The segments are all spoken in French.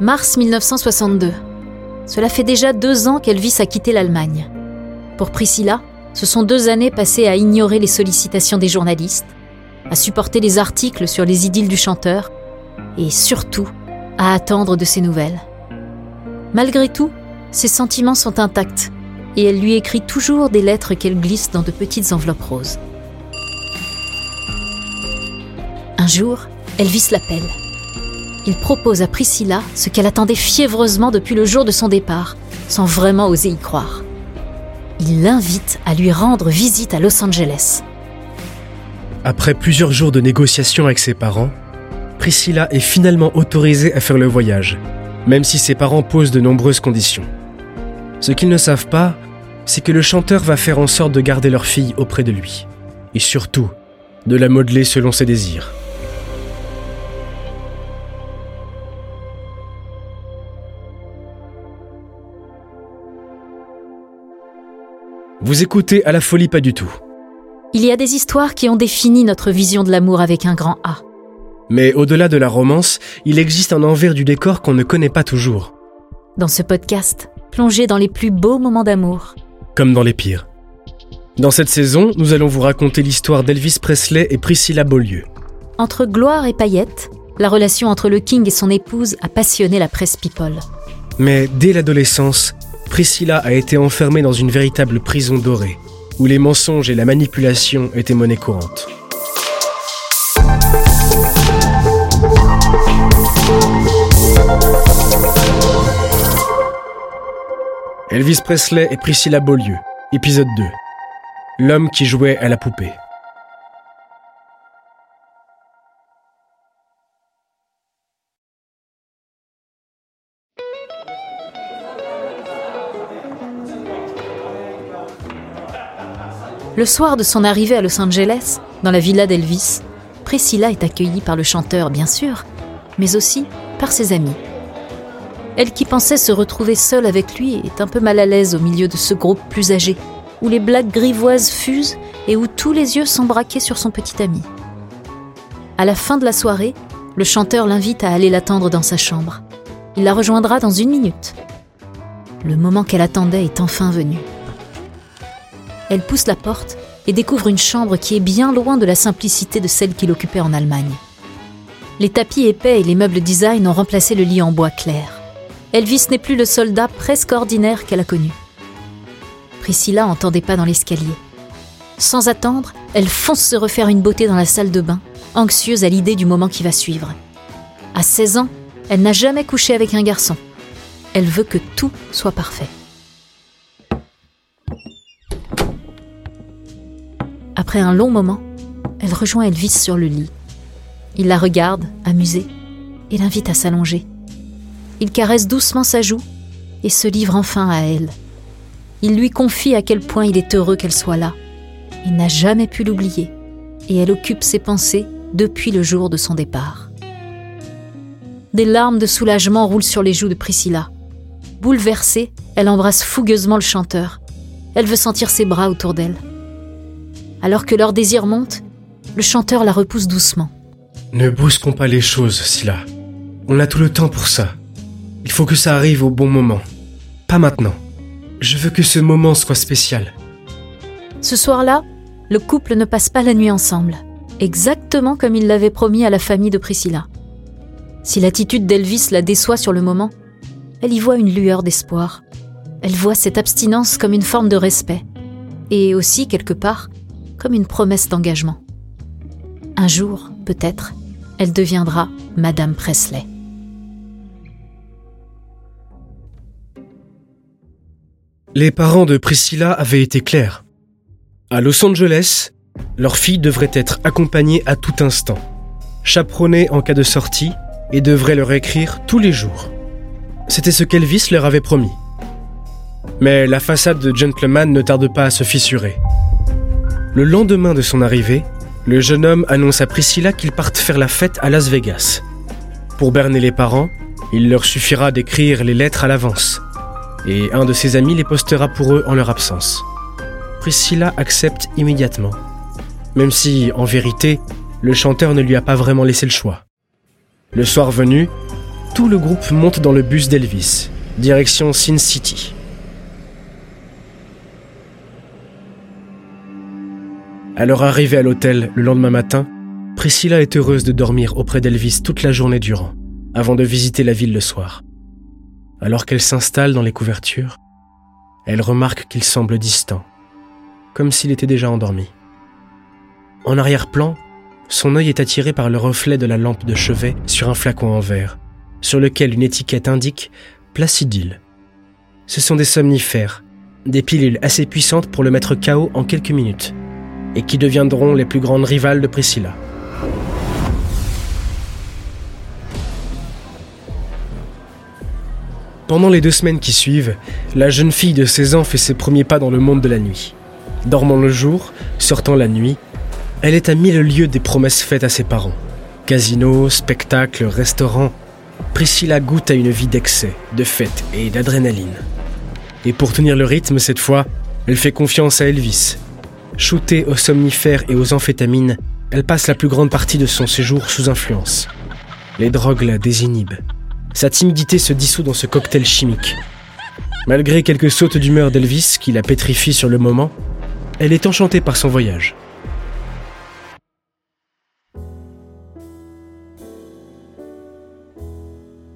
Mars 1962. Cela fait déjà deux ans qu'Elvis a quitté l'Allemagne. Pour Priscilla, ce sont deux années passées à ignorer les sollicitations des journalistes, à supporter les articles sur les idylles du chanteur et surtout à attendre de ses nouvelles. Malgré tout, ses sentiments sont intacts et elle lui écrit toujours des lettres qu'elle glisse dans de petites enveloppes roses. Un jour, Elvis l'appelle. Il propose à Priscilla ce qu'elle attendait fiévreusement depuis le jour de son départ, sans vraiment oser y croire. Il l'invite à lui rendre visite à Los Angeles. Après plusieurs jours de négociations avec ses parents, Priscilla est finalement autorisée à faire le voyage, même si ses parents posent de nombreuses conditions. Ce qu'ils ne savent pas, c'est que le chanteur va faire en sorte de garder leur fille auprès de lui, et surtout, de la modeler selon ses désirs. Vous écoutez à la folie pas du tout. Il y a des histoires qui ont défini notre vision de l'amour avec un grand A. Mais au-delà de la romance, il existe un envers du décor qu'on ne connaît pas toujours. Dans ce podcast, plongez dans les plus beaux moments d'amour. Comme dans les pires. Dans cette saison, nous allons vous raconter l'histoire d'Elvis Presley et Priscilla Beaulieu. Entre gloire et paillettes, la relation entre le King et son épouse a passionné la presse people. Mais dès l'adolescence, Priscilla a été enfermée dans une véritable prison dorée, où les mensonges et la manipulation étaient monnaie courante. Elvis Presley et Priscilla Beaulieu, épisode 2. L'homme qui jouait à la poupée. Le soir de son arrivée à Los Angeles, dans la villa d'Elvis, Priscilla est accueillie par le chanteur, bien sûr, mais aussi par ses amis. Elle qui pensait se retrouver seule avec lui est un peu mal à l'aise au milieu de ce groupe plus âgé, où les blagues grivoises fusent et où tous les yeux sont braqués sur son petit ami. À la fin de la soirée, le chanteur l'invite à aller l'attendre dans sa chambre. Il la rejoindra dans une minute. Le moment qu'elle attendait est enfin venu. Elle pousse la porte et découvre une chambre qui est bien loin de la simplicité de celle qu'il occupait en Allemagne. Les tapis épais et les meubles design ont remplacé le lit en bois clair. Elvis n'est plus le soldat presque ordinaire qu'elle a connu. Priscilla entendait pas dans l'escalier. Sans attendre, elle fonce se refaire une beauté dans la salle de bain, anxieuse à l'idée du moment qui va suivre. À 16 ans, elle n'a jamais couché avec un garçon. Elle veut que tout soit parfait. Après un long moment, elle rejoint Elvis sur le lit. Il la regarde, amusé, et l'invite à s'allonger. Il caresse doucement sa joue et se livre enfin à elle. Il lui confie à quel point il est heureux qu'elle soit là. Il n'a jamais pu l'oublier, et elle occupe ses pensées depuis le jour de son départ. Des larmes de soulagement roulent sur les joues de Priscilla. Bouleversée, elle embrasse fougueusement le chanteur. Elle veut sentir ses bras autour d'elle. Alors que leur désir monte, le chanteur la repousse doucement. Ne brusquons pas les choses, Scylla. On a tout le temps pour ça. Il faut que ça arrive au bon moment. Pas maintenant. Je veux que ce moment soit spécial. Ce soir-là, le couple ne passe pas la nuit ensemble, exactement comme il l'avait promis à la famille de Priscilla. Si l'attitude d'Elvis la déçoit sur le moment, elle y voit une lueur d'espoir. Elle voit cette abstinence comme une forme de respect, et aussi, quelque part, comme une promesse d'engagement. Un jour, peut-être, elle deviendra Madame Presley. Les parents de Priscilla avaient été clairs. À Los Angeles, leur fille devrait être accompagnée à tout instant, chaperonnée en cas de sortie et devrait leur écrire tous les jours. C'était ce qu'Elvis leur avait promis. Mais la façade de gentleman ne tarde pas à se fissurer. Le lendemain de son arrivée, le jeune homme annonce à Priscilla qu'ils partent faire la fête à Las Vegas. Pour berner les parents, il leur suffira d'écrire les lettres à l'avance, et un de ses amis les postera pour eux en leur absence. Priscilla accepte immédiatement, même si, en vérité, le chanteur ne lui a pas vraiment laissé le choix. Le soir venu, tout le groupe monte dans le bus d'Elvis, direction Sin City. À leur arrivée à l'hôtel le lendemain matin, Priscilla est heureuse de dormir auprès d'Elvis toute la journée durant, avant de visiter la ville le soir. Alors qu'elle s'installe dans les couvertures, elle remarque qu'il semble distant, comme s'il était déjà endormi. En arrière-plan, son œil est attiré par le reflet de la lampe de chevet sur un flacon en verre, sur lequel une étiquette indique Placidil. Ce sont des somnifères, des pilules assez puissantes pour le mettre KO en quelques minutes, et qui deviendront les plus grandes rivales de Priscilla. Pendant les deux semaines qui suivent, la jeune fille de 16 ans fait ses premiers pas dans le monde de la nuit. Dormant le jour, sortant la nuit, elle est à mille lieues des promesses faites à ses parents. Casinos, spectacles, restaurants. Priscilla goûte à une vie d'excès, de fêtes et d'adrénaline. Et pour tenir le rythme cette fois, elle fait confiance à Elvis. Shootée aux somnifères et aux amphétamines, elle passe la plus grande partie de son séjour sous influence. Les drogues la désinhibent. Sa timidité se dissout dans ce cocktail chimique. Malgré quelques sautes d'humeur d'Elvis qui la pétrifient sur le moment, elle est enchantée par son voyage.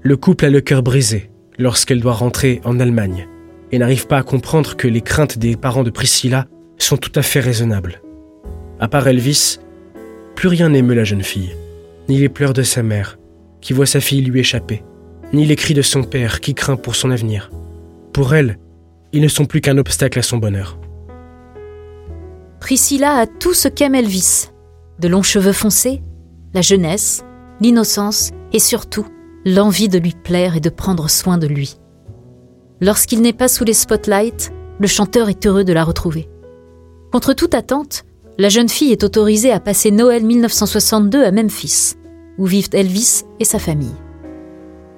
Le couple a le cœur brisé lorsqu'elle doit rentrer en Allemagne et n'arrive pas à comprendre que les craintes des parents de Priscilla sont tout à fait raisonnables. À part Elvis, plus rien n'émeut la jeune fille, ni les pleurs de sa mère, qui voit sa fille lui échapper, ni les cris de son père qui craint pour son avenir. Pour elle, ils ne sont plus qu'un obstacle à son bonheur. Priscilla a tout ce qu'aime Elvis. De longs cheveux foncés, la jeunesse, l'innocence et surtout l'envie de lui plaire et de prendre soin de lui. Lorsqu'il n'est pas sous les spotlights, le chanteur est heureux de la retrouver. Contre toute attente, la jeune fille est autorisée à passer Noël 1962 à Memphis, où vivent Elvis et sa famille.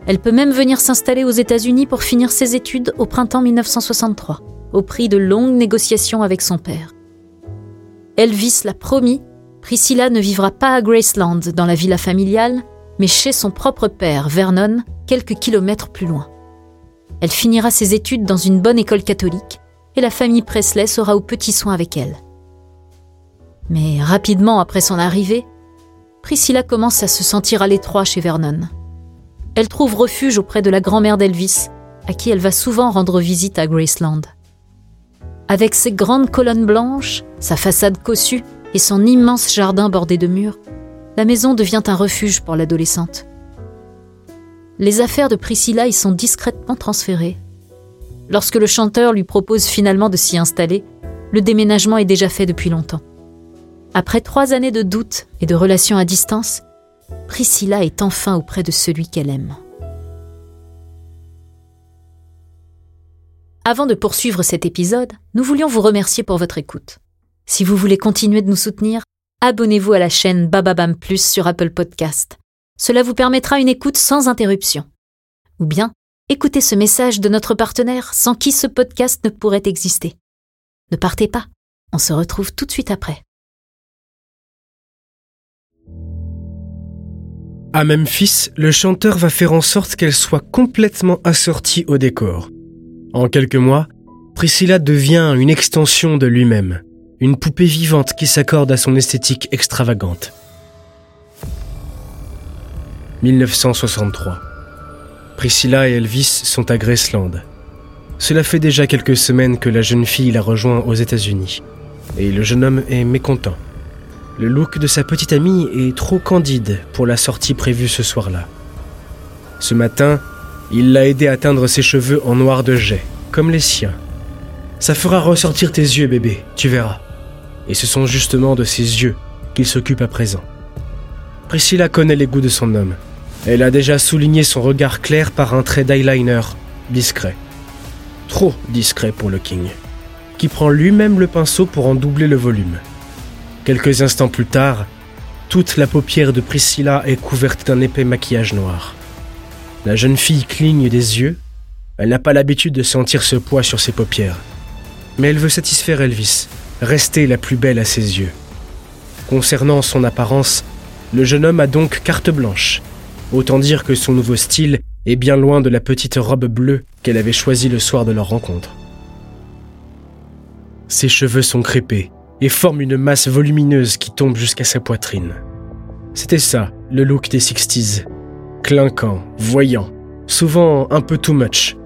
Elle peut même venir s'installer aux États-Unis pour finir ses études au printemps 1963, au prix de longues négociations avec son père. Elvis l'a promis, Priscilla ne vivra pas à Graceland, dans la villa familiale, mais chez son propre père, Vernon, quelques kilomètres plus loin. Elle finira ses études dans une bonne école catholique, la famille Presley sera au petit soin avec elle. Mais rapidement après son arrivée, Priscilla commence à se sentir à l'étroit chez Vernon. Elle trouve refuge auprès de la grand-mère d'Elvis, à qui elle va souvent rendre visite à Graceland. Avec ses grandes colonnes blanches, sa façade cossue et son immense jardin bordé de murs, la maison devient un refuge pour l'adolescente. Les affaires de Priscilla y sont discrètement transférées. Lorsque le chanteur lui propose finalement de s'y installer, le déménagement est déjà fait depuis longtemps. Après trois années de doute et de relations à distance, Priscilla est enfin auprès de celui qu'elle aime. Avant de poursuivre cet épisode, nous voulions vous remercier pour votre écoute. Si vous voulez continuer de nous soutenir, abonnez-vous à la chaîne Bababam Plus sur Apple Podcast. Cela vous permettra une écoute sans interruption. Ou bien, écoutez ce message de notre partenaire sans qui ce podcast ne pourrait exister. Ne partez pas, on se retrouve tout de suite après. À Memphis, le chanteur va faire en sorte qu'elle soit complètement assortie au décor. En quelques mois, Priscilla devient une extension de lui-même, une poupée vivante qui s'accorde à son esthétique extravagante. 1963. Priscilla et Elvis sont à Graceland. Cela fait déjà quelques semaines que la jeune fille la rejoint aux États-Unis, et le jeune homme est mécontent. Le look de sa petite amie est trop candide pour la sortie prévue ce soir-là. Ce matin, il l'a aidé à teindre ses cheveux en noir de jet, comme les siens. Ça fera ressortir tes yeux, bébé, tu verras. Et ce sont justement de ses yeux qu'il s'occupe à présent. Priscilla connaît les goûts de son homme. Elle a déjà souligné son regard clair par un trait d'eyeliner discret. Trop discret pour le King, qui prend lui-même le pinceau pour en doubler le volume. Quelques instants plus tard, toute la paupière de Priscilla est couverte d'un épais maquillage noir. La jeune fille cligne des yeux. Elle n'a pas l'habitude de sentir ce poids sur ses paupières. Mais elle veut satisfaire Elvis, rester la plus belle à ses yeux. Concernant son apparence, le jeune homme a donc carte blanche. Autant dire que son nouveau style et bien loin de la petite robe bleue qu'elle avait choisie le soir de leur rencontre. Ses cheveux sont crépés et forment une masse volumineuse qui tombe jusqu'à sa poitrine. C'était ça, le look des 60s. Clinquant, voyant, souvent un peu too much.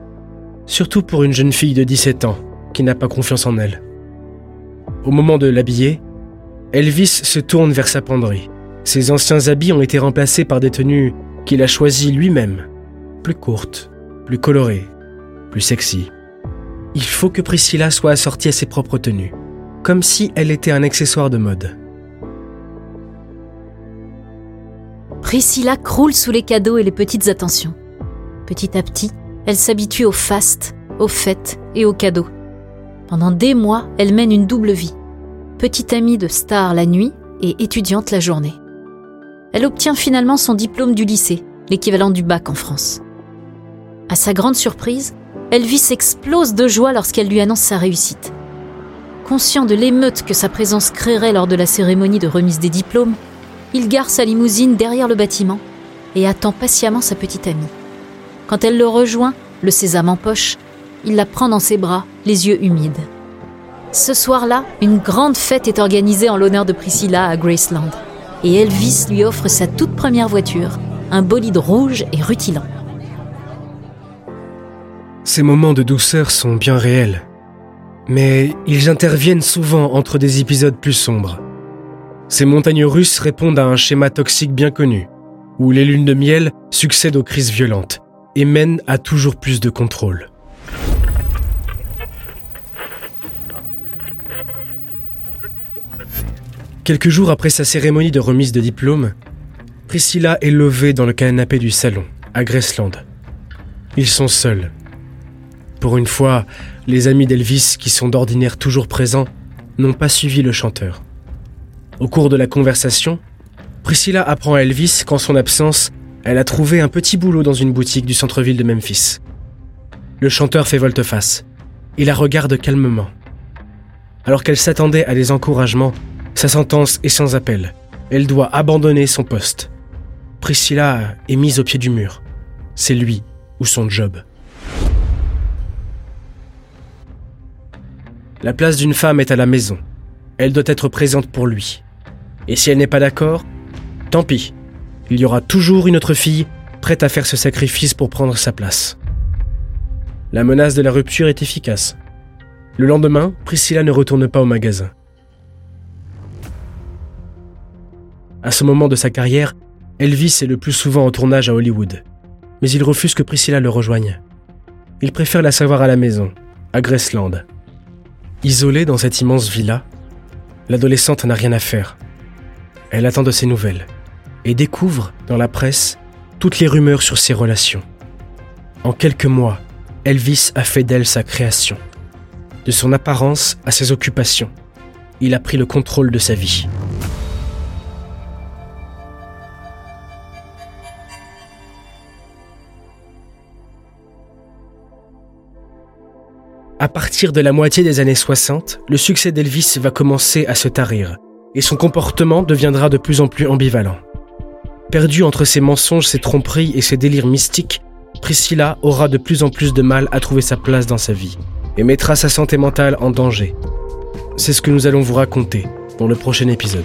Surtout pour une jeune fille de 17 ans qui n'a pas confiance en elle. Au moment de l'habiller, Elvis se tourne vers sa penderie. Ses anciens habits ont été remplacés par des tenues qu'il a choisies lui-même, plus courtes, plus colorées, plus sexy. Il faut que Priscilla soit assortie à ses propres tenues, comme si elle était un accessoire de mode. Priscilla croule sous les cadeaux et les petites attentions. Petit à petit, elle s'habitue au faste, aux fêtes et aux cadeaux. Pendant des mois, elle mène une double vie. Petite amie de star la nuit et étudiante la journée. Elle obtient finalement son diplôme du lycée, l'équivalent du bac en France. À sa grande surprise, Elvis explose de joie lorsqu'elle lui annonce sa réussite. Conscient de l'émeute que sa présence créerait lors de la cérémonie de remise des diplômes, il gare sa limousine derrière le bâtiment et attend patiemment sa petite amie. Quand elle le rejoint, le sésame en poche, il la prend dans ses bras, les yeux humides. Ce soir-là, une grande fête est organisée en l'honneur de Priscilla à Graceland. Et Elvis lui offre sa toute première voiture, un bolide rouge et rutilant. Ces moments de douceur sont bien réels, mais ils interviennent souvent entre des épisodes plus sombres. Ces montagnes russes répondent à un schéma toxique bien connu, où les lunes de miel succèdent aux crises violentes et mènent à toujours plus de contrôle. Quelques jours après sa cérémonie de remise de diplôme, Priscilla est levée dans le canapé du salon, à Graceland. Ils sont seuls. Pour une fois, les amis d'Elvis, qui sont d'ordinaire toujours présents, n'ont pas suivi le chanteur. Au cours de la conversation, Priscilla apprend à Elvis qu'en son absence, elle a trouvé un petit boulot dans une boutique du centre-ville de Memphis. Le chanteur fait volte-face. Il la regarde calmement. Alors qu'elle s'attendait à des encouragements, sa sentence est sans appel. Elle doit abandonner son poste. Priscilla est mise au pied du mur. C'est lui ou son job. La place d'une femme est à la maison. Elle doit être présente pour lui. Et si elle n'est pas d'accord, tant pis. Il y aura toujours une autre fille prête à faire ce sacrifice pour prendre sa place. La menace de la rupture est efficace. Le lendemain, Priscilla ne retourne pas au magasin. À ce moment de sa carrière, Elvis est le plus souvent en tournage à Hollywood. Mais il refuse que Priscilla le rejoigne. Il préfère la savoir à la maison, à Graceland. Isolée dans cette immense villa, l'adolescente n'a rien à faire. Elle attend de ses nouvelles et découvre dans la presse toutes les rumeurs sur ses relations. En quelques mois, Elvis a fait d'elle sa création. De son apparence à ses occupations, il a pris le contrôle de sa vie. À partir de la moitié des années 60, le succès d'Elvis va commencer à se tarir, et son comportement deviendra de plus en plus ambivalent. Perdue entre ses mensonges, ses tromperies et ses délires mystiques, Priscilla aura de plus en plus de mal à trouver sa place dans sa vie, et mettra sa santé mentale en danger. C'est ce que nous allons vous raconter dans le prochain épisode.